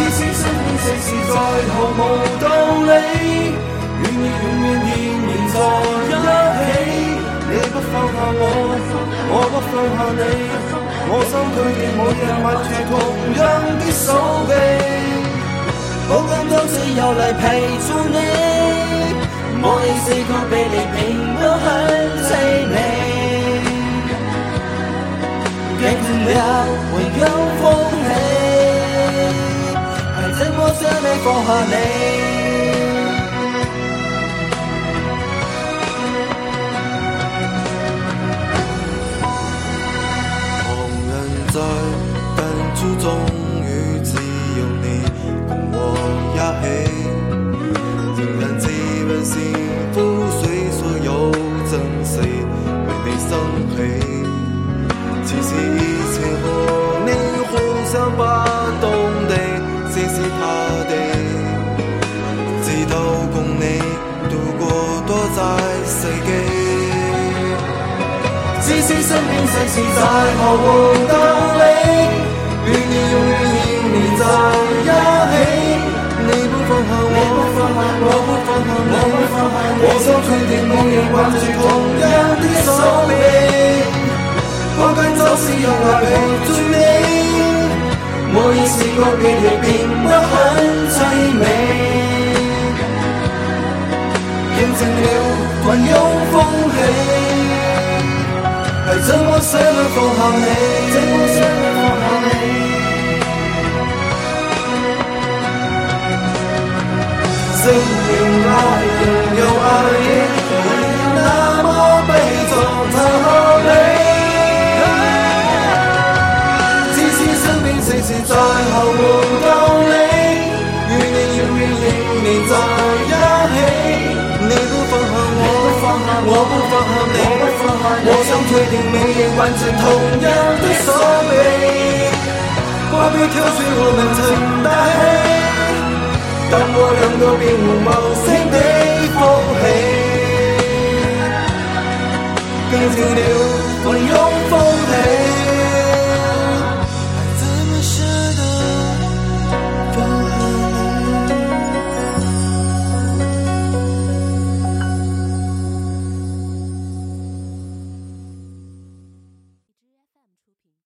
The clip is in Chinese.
即使身邊世事再毫无道理，願意永远仍然在一起。你不放下我，我不放下你，我心裏面每日挽住同样的手臂。不敢將最優来陪住你，我已試過被你騙得很凄美，味。天亮，我擁我。放下你，旁人在，当初终于只有你共我一起，仍然自问幸福虽说有珍时，为你生起。其实一切和你，互相下是身边世事在何往道理，与你永远依连在一起。你不放下我，我不放下你，我心确定永远挂住同样的手臂。我敢就是用来陪住你，我已试过别，起，并不很凄美，见定了还拥风。该怎么舍得放下你？怎么舍得放下你？生命爱恨忧喜，依然那么悲壮和美。即使身边世事再毫无道理，与你永远仍然在一起。你不放下我，我不放下你。我想确定每年完成同样的守备，花被挑碎，我们等待。当我两个并无冒险的欢喜，更少了。